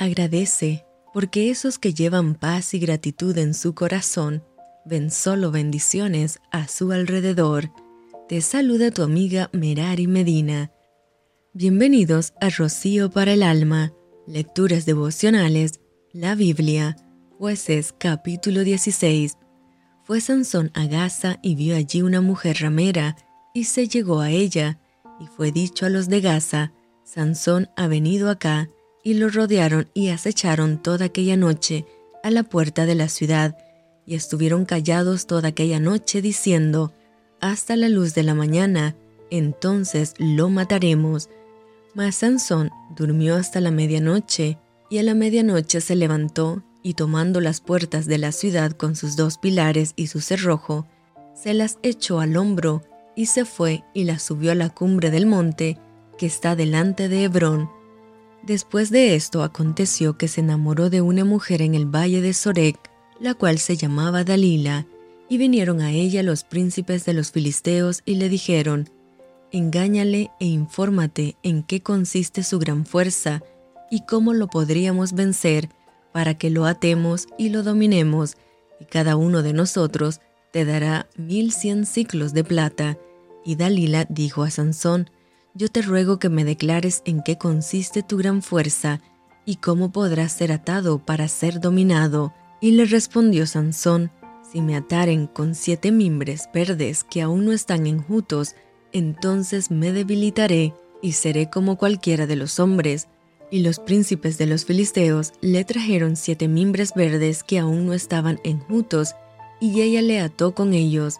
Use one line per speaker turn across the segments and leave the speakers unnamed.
Agradece, porque esos que llevan paz y gratitud en su corazón ven solo bendiciones a su alrededor. Te saluda tu amiga Merari Medina. Bienvenidos a Rocío para el Alma, Lecturas Devocionales, la Biblia, Jueces capítulo 16. Fue Sansón a Gaza y vio allí una mujer ramera, y se llegó a ella, y fue dicho a los de Gaza, Sansón ha venido acá, y lo rodearon y acecharon toda aquella noche a la puerta de la ciudad, y estuvieron callados toda aquella noche diciendo, hasta la luz de la mañana, entonces lo mataremos. Mas Sansón durmió hasta la medianoche, y a la medianoche se levantó, y tomando las puertas de la ciudad con sus dos pilares y su cerrojo, se las echó al hombro, y se fue y las subió a la cumbre del monte, que está delante de Hebrón, Después de esto aconteció que se enamoró de una mujer en el valle de Sorek, la cual se llamaba Dalila, y vinieron a ella los príncipes de los filisteos y le dijeron, Engáñale e infórmate en qué consiste su gran fuerza y cómo lo podríamos vencer para que lo atemos y lo dominemos, y cada uno de nosotros te dará mil cien ciclos de plata. Y Dalila dijo a Sansón, yo te ruego que me declares en qué consiste tu gran fuerza y cómo podrás ser atado para ser dominado. Y le respondió Sansón, si me ataren con siete mimbres verdes que aún no están enjutos, entonces me debilitaré y seré como cualquiera de los hombres. Y los príncipes de los filisteos le trajeron siete mimbres verdes que aún no estaban enjutos, y ella le ató con ellos.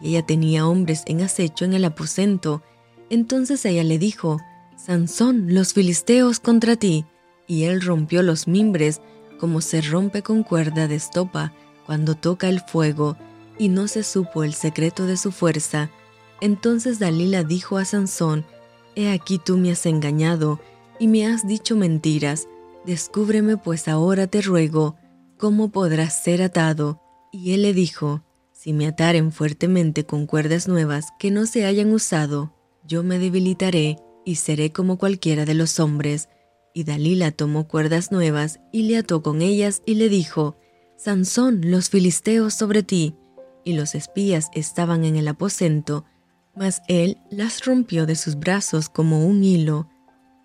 Y ella tenía hombres en acecho en el aposento, entonces ella le dijo, Sansón, los filisteos contra ti. Y él rompió los mimbres, como se rompe con cuerda de estopa cuando toca el fuego, y no se supo el secreto de su fuerza. Entonces Dalila dijo a Sansón, He aquí tú me has engañado, y me has dicho mentiras. Descúbreme pues ahora te ruego, cómo podrás ser atado. Y él le dijo, Si me ataren fuertemente con cuerdas nuevas que no se hayan usado, yo me debilitaré y seré como cualquiera de los hombres. Y Dalila tomó cuerdas nuevas y le ató con ellas y le dijo, Sansón, los filisteos sobre ti. Y los espías estaban en el aposento, mas él las rompió de sus brazos como un hilo.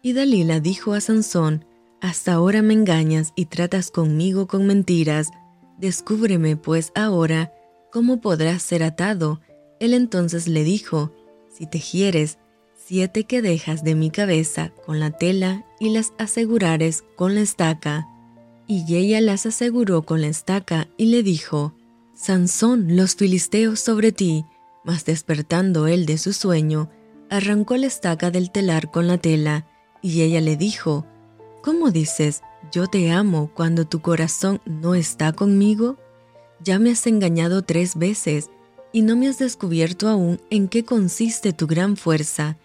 Y Dalila dijo a Sansón, Hasta ahora me engañas y tratas conmigo con mentiras. Descúbreme pues ahora cómo podrás ser atado. Él entonces le dijo, si tejieres siete que dejas de mi cabeza con la tela y las asegurares con la estaca. Y ella las aseguró con la estaca y le dijo, Sansón, los filisteos sobre ti. Mas despertando él de su sueño, arrancó la estaca del telar con la tela, y ella le dijo, ¿Cómo dices, yo te amo cuando tu corazón no está conmigo? Ya me has engañado tres veces, y no me has descubierto aún en qué consiste tu gran fuerza.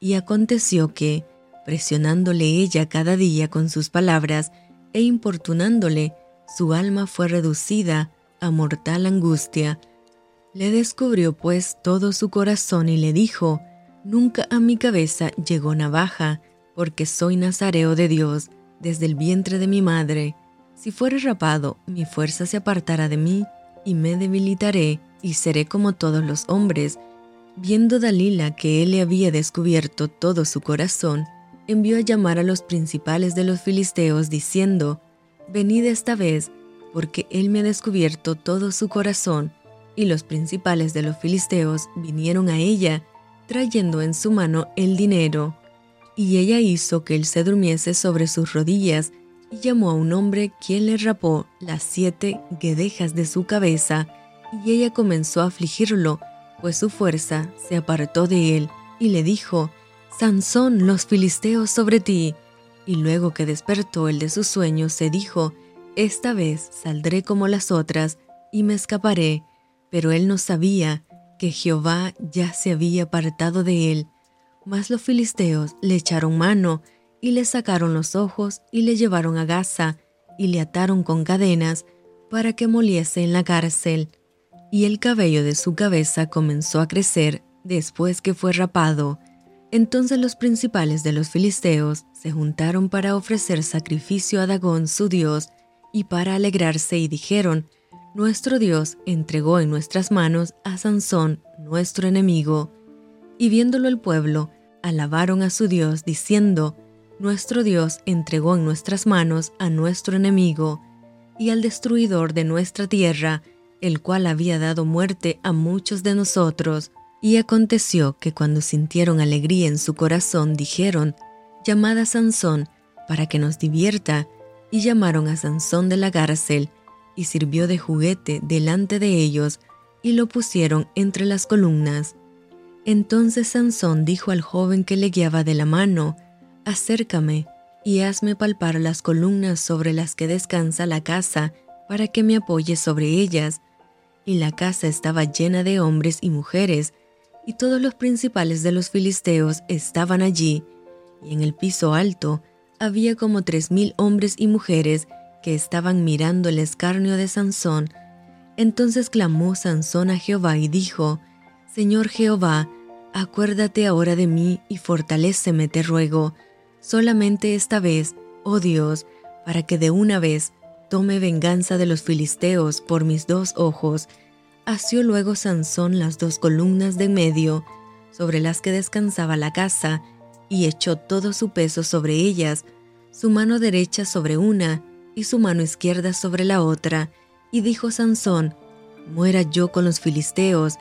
Y aconteció que, presionándole ella cada día con sus palabras e importunándole, su alma fue reducida a mortal angustia. Le descubrió pues todo su corazón y le dijo, Nunca a mi cabeza llegó navaja, porque soy nazareo de Dios desde el vientre de mi madre. Si fuere rapado, mi fuerza se apartará de mí y me debilitaré y seré como todos los hombres. Viendo Dalila que él le había descubierto todo su corazón, envió a llamar a los principales de los filisteos diciendo, Venid esta vez, porque él me ha descubierto todo su corazón. Y los principales de los filisteos vinieron a ella, trayendo en su mano el dinero. Y ella hizo que él se durmiese sobre sus rodillas, y llamó a un hombre quien le rapó las siete guedejas de su cabeza, y ella comenzó a afligirlo, pues su fuerza se apartó de él, y le dijo, Sansón, los filisteos sobre ti. Y luego que despertó el de su sueño, se dijo, Esta vez saldré como las otras, y me escaparé. Pero él no sabía que Jehová ya se había apartado de él. Mas los filisteos le echaron mano, y le sacaron los ojos, y le llevaron a Gaza, y le ataron con cadenas, para que moliese en la cárcel y el cabello de su cabeza comenzó a crecer después que fue rapado. Entonces los principales de los filisteos se juntaron para ofrecer sacrificio a Dagón su dios y para alegrarse y dijeron, Nuestro Dios entregó en nuestras manos a Sansón, nuestro enemigo. Y viéndolo el pueblo, alabaron a su Dios, diciendo, Nuestro Dios entregó en nuestras manos a nuestro enemigo y al destruidor de nuestra tierra, el cual había dado muerte a muchos de nosotros. Y aconteció que cuando sintieron alegría en su corazón, dijeron, Llamad a Sansón para que nos divierta. Y llamaron a Sansón de la cárcel, y sirvió de juguete delante de ellos, y lo pusieron entre las columnas. Entonces Sansón dijo al joven que le guiaba de la mano, Acércame y hazme palpar las columnas sobre las que descansa la casa, para que me apoye sobre ellas. Y la casa estaba llena de hombres y mujeres, y todos los principales de los filisteos estaban allí, y en el piso alto había como tres mil hombres y mujeres que estaban mirando el escarnio de Sansón. Entonces clamó Sansón a Jehová y dijo, Señor Jehová, acuérdate ahora de mí y fortaléceme, te ruego, solamente esta vez, oh Dios, para que de una vez tome venganza de los filisteos por mis dos ojos. Asió luego Sansón las dos columnas de medio, sobre las que descansaba la casa, y echó todo su peso sobre ellas, su mano derecha sobre una y su mano izquierda sobre la otra, y dijo Sansón, Muera yo con los filisteos.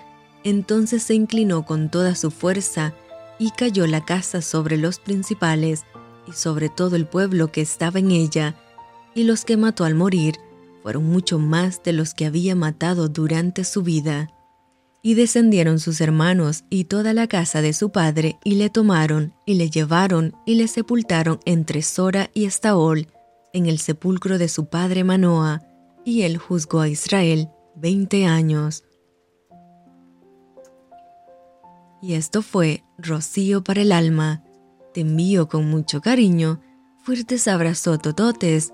Entonces se inclinó con toda su fuerza, y cayó la casa sobre los principales, y sobre todo el pueblo que estaba en ella, y los que mató al morir fueron mucho más de los que había matado durante su vida. Y descendieron sus hermanos y toda la casa de su padre, y le tomaron, y le llevaron, y le sepultaron entre Sora y Estaol, en el sepulcro de su padre Manoa, y él juzgó a Israel veinte años. Y esto fue rocío para el alma, te envío con mucho cariño, fuertes abrazos tototes